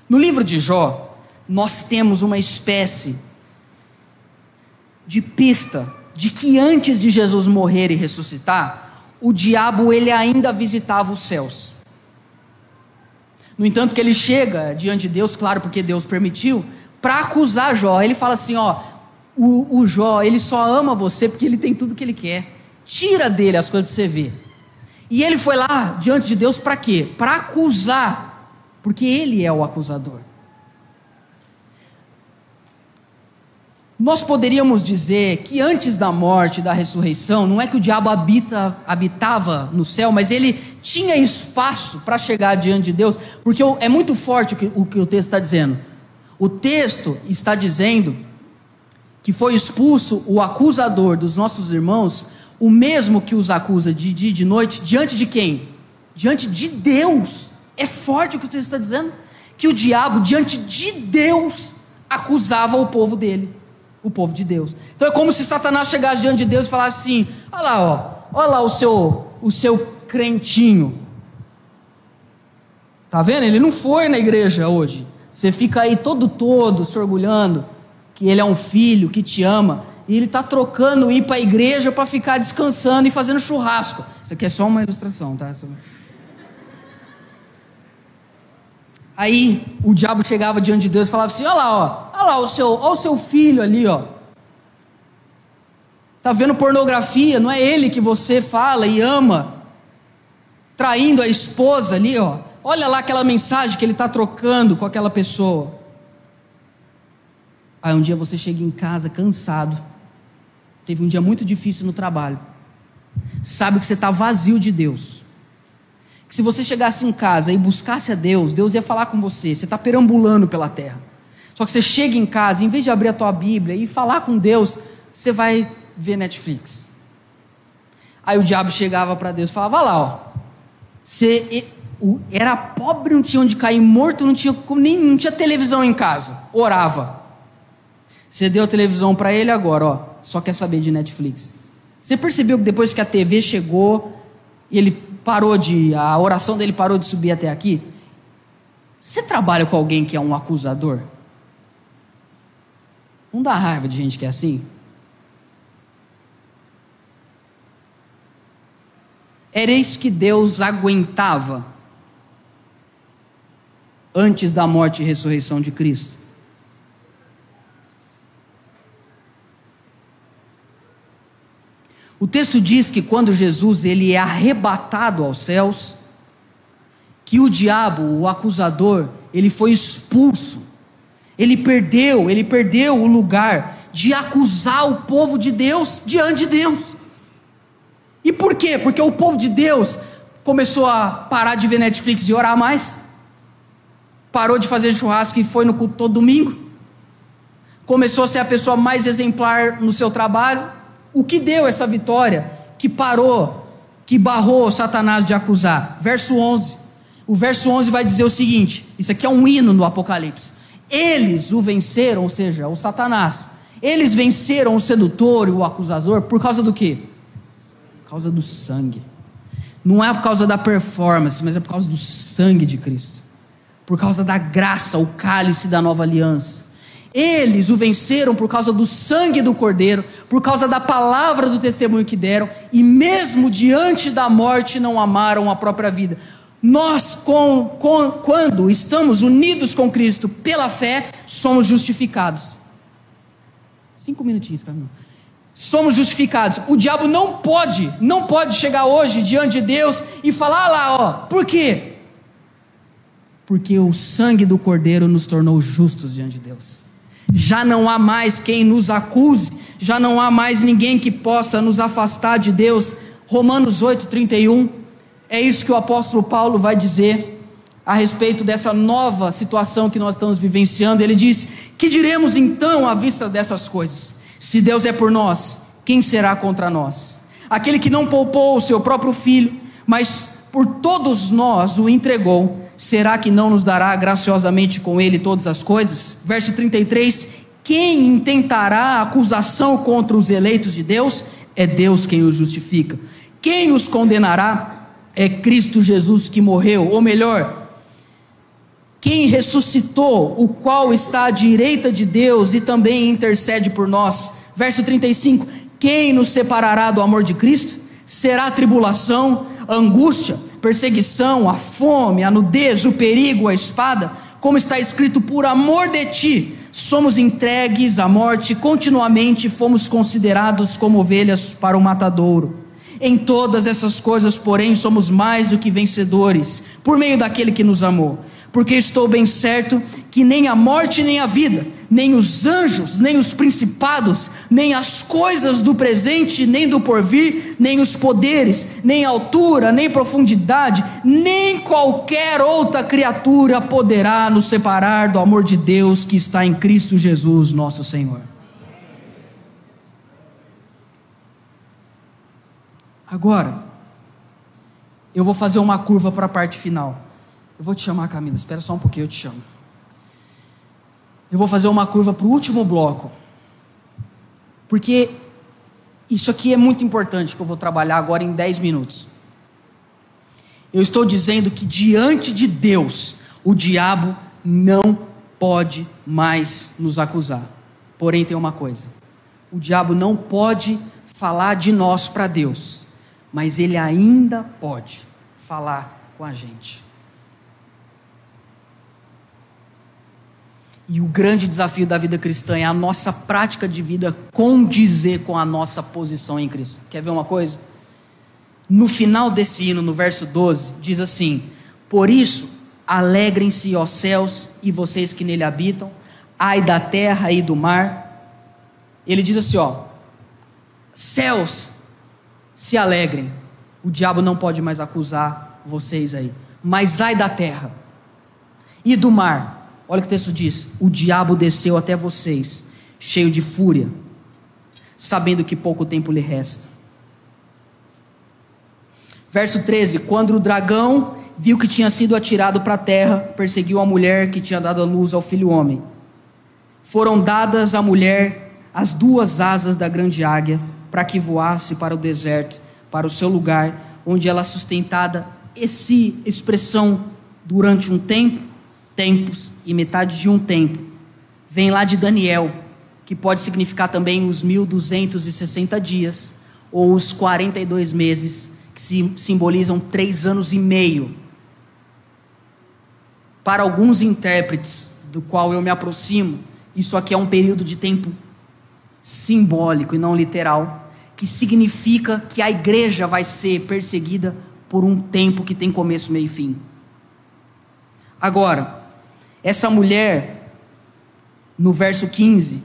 No livro de Jó, nós temos uma espécie de pista de que antes de Jesus morrer e ressuscitar, o diabo ele ainda visitava os céus. No entanto, que ele chega diante de Deus, claro, porque Deus permitiu, para acusar Jó. Ele fala assim: ó, o, o Jó, ele só ama você porque ele tem tudo que ele quer. Tira dele as coisas para você ver. E ele foi lá diante de Deus para quê? Para acusar, porque ele é o acusador. Nós poderíamos dizer que antes da morte e da ressurreição, não é que o diabo habita, habitava no céu, mas ele tinha espaço para chegar diante de Deus, porque é muito forte o que o, que o texto está dizendo. O texto está dizendo que foi expulso o acusador dos nossos irmãos, o mesmo que os acusa de dia e de noite, diante de quem? Diante de Deus. É forte o que o texto está dizendo. Que o diabo, diante de Deus, acusava o povo dele, o povo de Deus. Então é como se Satanás chegasse diante de Deus e falasse assim: olha lá, ó, olha lá o seu, o seu crentinho. Tá vendo? Ele não foi na igreja hoje. Você fica aí todo todo se orgulhando que ele é um filho que te ama e ele está trocando ir para a igreja para ficar descansando e fazendo churrasco. Isso aqui é só uma ilustração, tá? Aí o diabo chegava diante de Deus e falava assim: Olha lá, ó, olha lá o seu, olha o seu filho ali, ó. Tá vendo pornografia? Não é ele que você fala e ama traindo a esposa ali, ó. Olha lá aquela mensagem que ele está trocando com aquela pessoa. Aí um dia você chega em casa cansado, teve um dia muito difícil no trabalho, sabe que você está vazio de Deus. Que se você chegasse em casa e buscasse a Deus, Deus ia falar com você. Você está perambulando pela terra. Só que você chega em casa, em vez de abrir a tua Bíblia e falar com Deus, você vai ver Netflix. Aí o diabo chegava para Deus e falava: lá, ó, você era pobre, não tinha onde cair morto, não tinha, nem, não tinha televisão em casa. Orava. Você deu a televisão para ele agora, ó. Só quer saber de Netflix. Você percebeu que depois que a TV chegou, ele parou de. A oração dele parou de subir até aqui? Você trabalha com alguém que é um acusador? Não dá raiva de gente que é assim? Era isso que Deus aguentava antes da morte e ressurreição de Cristo. O texto diz que quando Jesus ele é arrebatado aos céus, que o diabo, o acusador, ele foi expulso. Ele perdeu, ele perdeu o lugar de acusar o povo de Deus diante de Deus. E por quê? Porque o povo de Deus começou a parar de ver Netflix e orar mais. Parou de fazer churrasco e foi no culto todo domingo. Começou a ser a pessoa mais exemplar no seu trabalho. O que deu essa vitória? Que parou, que barrou Satanás de acusar. Verso 11. O verso 11 vai dizer o seguinte: isso aqui é um hino no Apocalipse. Eles o venceram, ou seja, o Satanás. Eles venceram o sedutor e o acusador por causa do quê? Por causa do sangue. Não é por causa da performance, mas é por causa do sangue de Cristo. Por causa da graça, o cálice da nova aliança. Eles o venceram por causa do sangue do Cordeiro, por causa da palavra do testemunho que deram, e mesmo diante da morte não amaram a própria vida. Nós, com, com, quando estamos unidos com Cristo pela fé, somos justificados. Cinco minutinhos, Camilo. Somos justificados. O diabo não pode, não pode chegar hoje diante de Deus e falar ah lá, ó, por quê? Porque o sangue do Cordeiro nos tornou justos diante de Deus. Já não há mais quem nos acuse, já não há mais ninguém que possa nos afastar de Deus. Romanos 8, 31. É isso que o apóstolo Paulo vai dizer a respeito dessa nova situação que nós estamos vivenciando. Ele diz: Que diremos então à vista dessas coisas? Se Deus é por nós, quem será contra nós? Aquele que não poupou o seu próprio filho, mas por todos nós o entregou será que não nos dará graciosamente com ele todas as coisas? Verso 33: Quem intentará acusação contra os eleitos de Deus? É Deus quem os justifica. Quem os condenará? É Cristo Jesus que morreu, ou melhor, quem ressuscitou, o qual está à direita de Deus e também intercede por nós. Verso 35: Quem nos separará do amor de Cristo? Será tribulação, angústia, perseguição, a fome, a nudez, o perigo, a espada, como está escrito, por amor de ti, somos entregues à morte continuamente, fomos considerados como ovelhas para o matadouro. Em todas essas coisas, porém, somos mais do que vencedores, por meio daquele que nos amou porque estou bem certo que nem a morte, nem a vida, nem os anjos, nem os principados, nem as coisas do presente, nem do porvir, nem os poderes, nem altura, nem profundidade, nem qualquer outra criatura poderá nos separar do amor de Deus que está em Cristo Jesus, nosso Senhor. Agora, eu vou fazer uma curva para a parte final. Eu vou te chamar, Camila, espera só um pouquinho, eu te chamo. Eu vou fazer uma curva para o último bloco. Porque isso aqui é muito importante que eu vou trabalhar agora em 10 minutos. Eu estou dizendo que diante de Deus, o diabo não pode mais nos acusar. Porém, tem uma coisa: o diabo não pode falar de nós para Deus, mas ele ainda pode falar com a gente. E o grande desafio da vida cristã é a nossa prática de vida condizer com a nossa posição em Cristo. Quer ver uma coisa? No final desse hino, no verso 12, diz assim: Por isso, alegrem-se, ó céus, e vocês que nele habitam, ai da terra e do mar. Ele diz assim: ó, céus, se alegrem, o diabo não pode mais acusar vocês aí, mas ai da terra e do mar. Olha o que o texto diz: O diabo desceu até vocês, cheio de fúria, sabendo que pouco tempo lhe resta. Verso 13: Quando o dragão viu que tinha sido atirado para a terra, perseguiu a mulher que tinha dado a luz ao filho homem. Foram dadas à mulher as duas asas da grande águia, para que voasse para o deserto, para o seu lugar, onde ela sustentada, esse expressão durante um tempo, tempos e metade de um tempo. Vem lá de Daniel, que pode significar também os 1260 dias, ou os 42 meses, que simbolizam três anos e meio. Para alguns intérpretes, do qual eu me aproximo, isso aqui é um período de tempo simbólico e não literal, que significa que a igreja vai ser perseguida por um tempo que tem começo, meio e fim. Agora, essa mulher, no verso 15,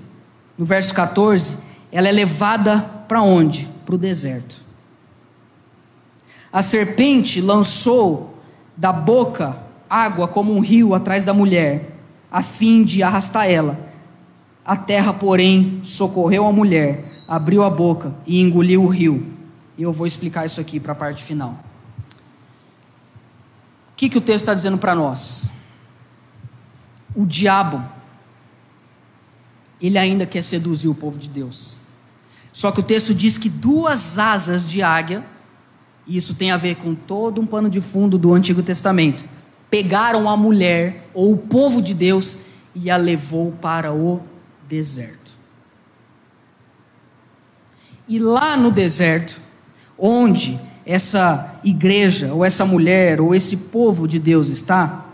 no verso 14, ela é levada para onde? Para o deserto. A serpente lançou da boca água como um rio atrás da mulher, a fim de arrastar ela. A terra, porém, socorreu a mulher, abriu a boca e engoliu o rio. E eu vou explicar isso aqui para a parte final. O que, que o texto está dizendo para nós? o diabo, ele ainda quer seduzir o povo de Deus. Só que o texto diz que duas asas de águia, e isso tem a ver com todo um pano de fundo do Antigo Testamento, pegaram a mulher, ou o povo de Deus, e a levou para o deserto. E lá no deserto, onde essa igreja, ou essa mulher, ou esse povo de Deus está,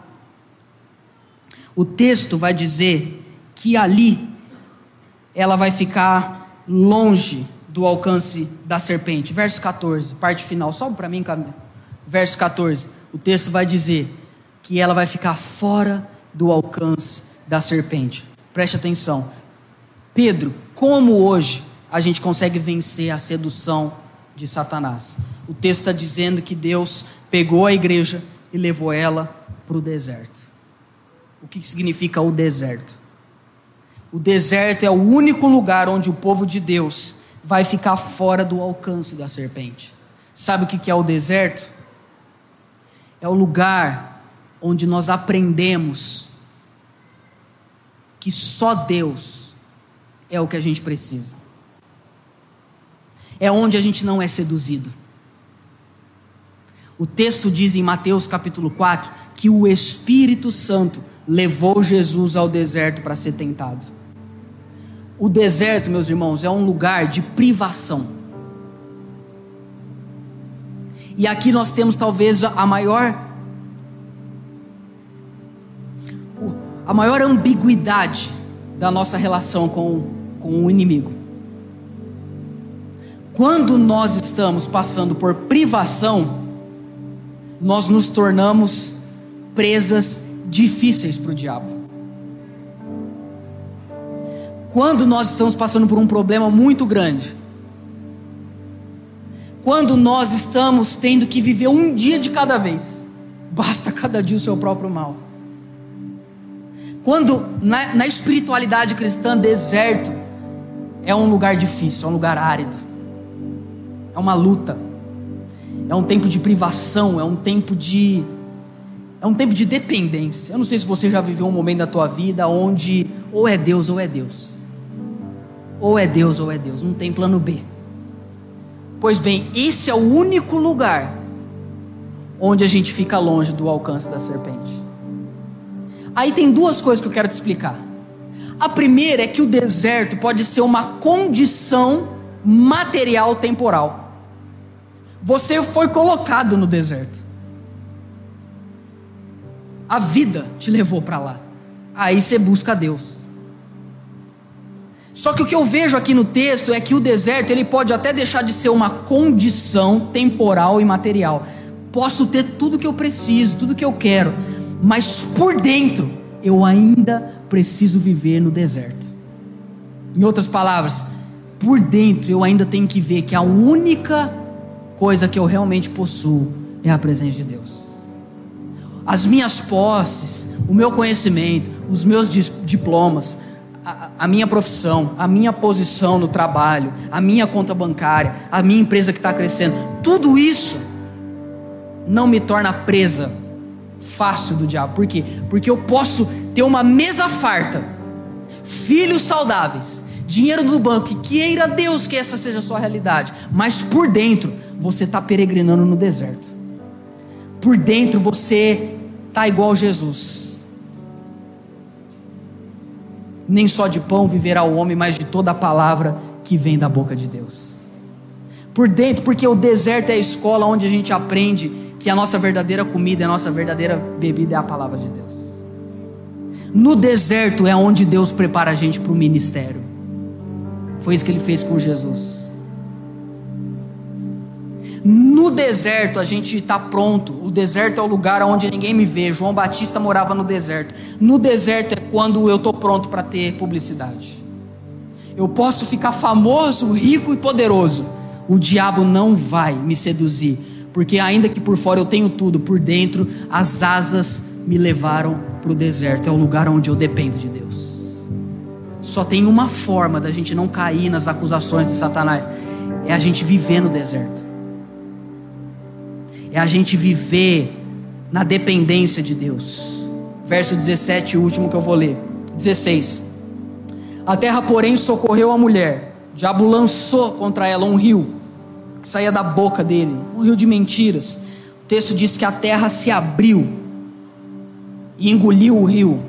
o texto vai dizer que ali ela vai ficar longe do alcance da serpente. Verso 14, parte final. Sobe para mim, Camila. Verso 14. O texto vai dizer que ela vai ficar fora do alcance da serpente. Preste atenção. Pedro, como hoje a gente consegue vencer a sedução de Satanás? O texto está dizendo que Deus pegou a igreja e levou ela para o deserto o que significa o deserto. O deserto é o único lugar onde o povo de Deus vai ficar fora do alcance da serpente. Sabe o que é o deserto? É o lugar onde nós aprendemos que só Deus é o que a gente precisa. É onde a gente não é seduzido. O texto diz em Mateus capítulo 4 que o Espírito Santo levou Jesus ao deserto para ser tentado. O deserto, meus irmãos, é um lugar de privação. E aqui nós temos talvez a maior a maior ambiguidade da nossa relação com, com o inimigo. Quando nós estamos passando por privação, nós nos tornamos presas difíceis para o diabo. Quando nós estamos passando por um problema muito grande, quando nós estamos tendo que viver um dia de cada vez, basta cada dia o seu próprio mal. Quando na, na espiritualidade cristã, deserto é um lugar difícil, é um lugar árido, é uma luta, é um tempo de privação, é um tempo de é um tempo de dependência. Eu não sei se você já viveu um momento da tua vida onde ou é Deus ou é Deus. Ou é Deus ou é Deus, não tem plano B. Pois bem, esse é o único lugar onde a gente fica longe do alcance da serpente. Aí tem duas coisas que eu quero te explicar. A primeira é que o deserto pode ser uma condição material temporal. Você foi colocado no deserto. A vida te levou para lá. Aí você busca Deus. Só que o que eu vejo aqui no texto é que o deserto ele pode até deixar de ser uma condição temporal e material. Posso ter tudo que eu preciso, tudo que eu quero, mas por dentro eu ainda preciso viver no deserto. Em outras palavras, por dentro eu ainda tenho que ver que a única coisa que eu realmente possuo é a presença de Deus as minhas posses, o meu conhecimento, os meus diplomas, a, a, minha profissão, a minha posição no trabalho, a minha conta bancária, a minha empresa que está crescendo, tudo isso não me torna presa fácil do diabo. Por quê? Porque eu posso ter uma mesa farta, filhos saudáveis, dinheiro no banco, e queira Deus que essa seja a sua realidade, mas por dentro você está peregrinando no deserto por dentro você tá igual Jesus. Nem só de pão viverá o homem, mas de toda a palavra que vem da boca de Deus. Por dentro, porque o deserto é a escola onde a gente aprende que a nossa verdadeira comida, a nossa verdadeira bebida é a palavra de Deus. No deserto é onde Deus prepara a gente para o ministério. Foi isso que ele fez com Jesus. No deserto a gente está pronto. O deserto é o lugar onde ninguém me vê. João Batista morava no deserto. No deserto é quando eu estou pronto para ter publicidade. Eu posso ficar famoso, rico e poderoso. O diabo não vai me seduzir, porque ainda que por fora eu tenho tudo, por dentro as asas me levaram para o deserto. É o lugar onde eu dependo de Deus. Só tem uma forma da gente não cair nas acusações de Satanás: é a gente viver no deserto é a gente viver na dependência de Deus. Verso 17, o último que eu vou ler. 16. A terra, porém, socorreu a mulher. O diabo lançou contra ela um rio que saía da boca dele, um rio de mentiras. O texto diz que a terra se abriu e engoliu o rio.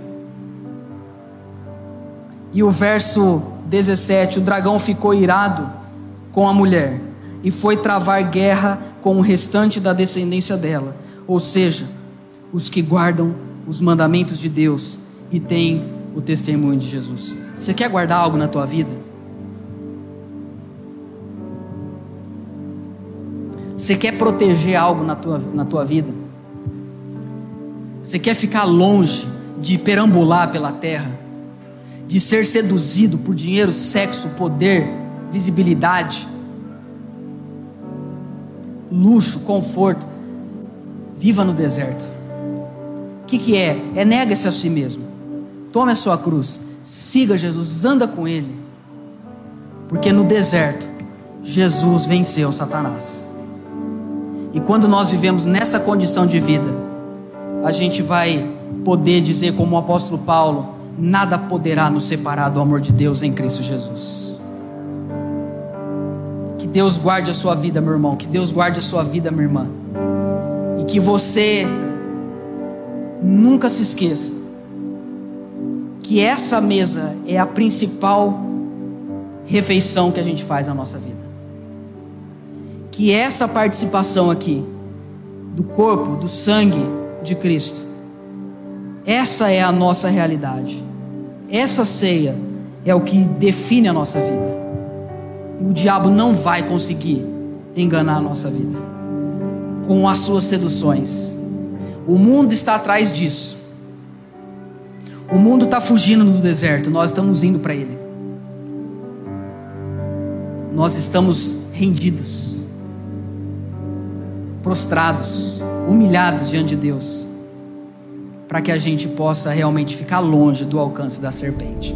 E o verso 17: o dragão ficou irado com a mulher e foi travar guerra com o restante da descendência dela, ou seja, os que guardam os mandamentos de Deus e têm o testemunho de Jesus. Você quer guardar algo na tua vida? Você quer proteger algo na tua, na tua vida? Você quer ficar longe de perambular pela terra? De ser seduzido por dinheiro, sexo, poder, visibilidade? Luxo, conforto. Viva no deserto. O que, que é? É nega-se a si mesmo. Tome a sua cruz. Siga Jesus, anda com Ele. Porque no deserto, Jesus venceu Satanás. E quando nós vivemos nessa condição de vida, a gente vai poder dizer, como o apóstolo Paulo: nada poderá nos separar do amor de Deus em Cristo Jesus. Deus guarde a sua vida, meu irmão. Que Deus guarde a sua vida, minha irmã. E que você nunca se esqueça que essa mesa é a principal refeição que a gente faz na nossa vida. Que essa participação aqui do corpo, do sangue de Cristo, essa é a nossa realidade. Essa ceia é o que define a nossa vida o diabo não vai conseguir enganar a nossa vida com as suas seduções. O mundo está atrás disso. O mundo está fugindo do deserto, nós estamos indo para ele. Nós estamos rendidos, prostrados, humilhados diante de Deus, para que a gente possa realmente ficar longe do alcance da serpente.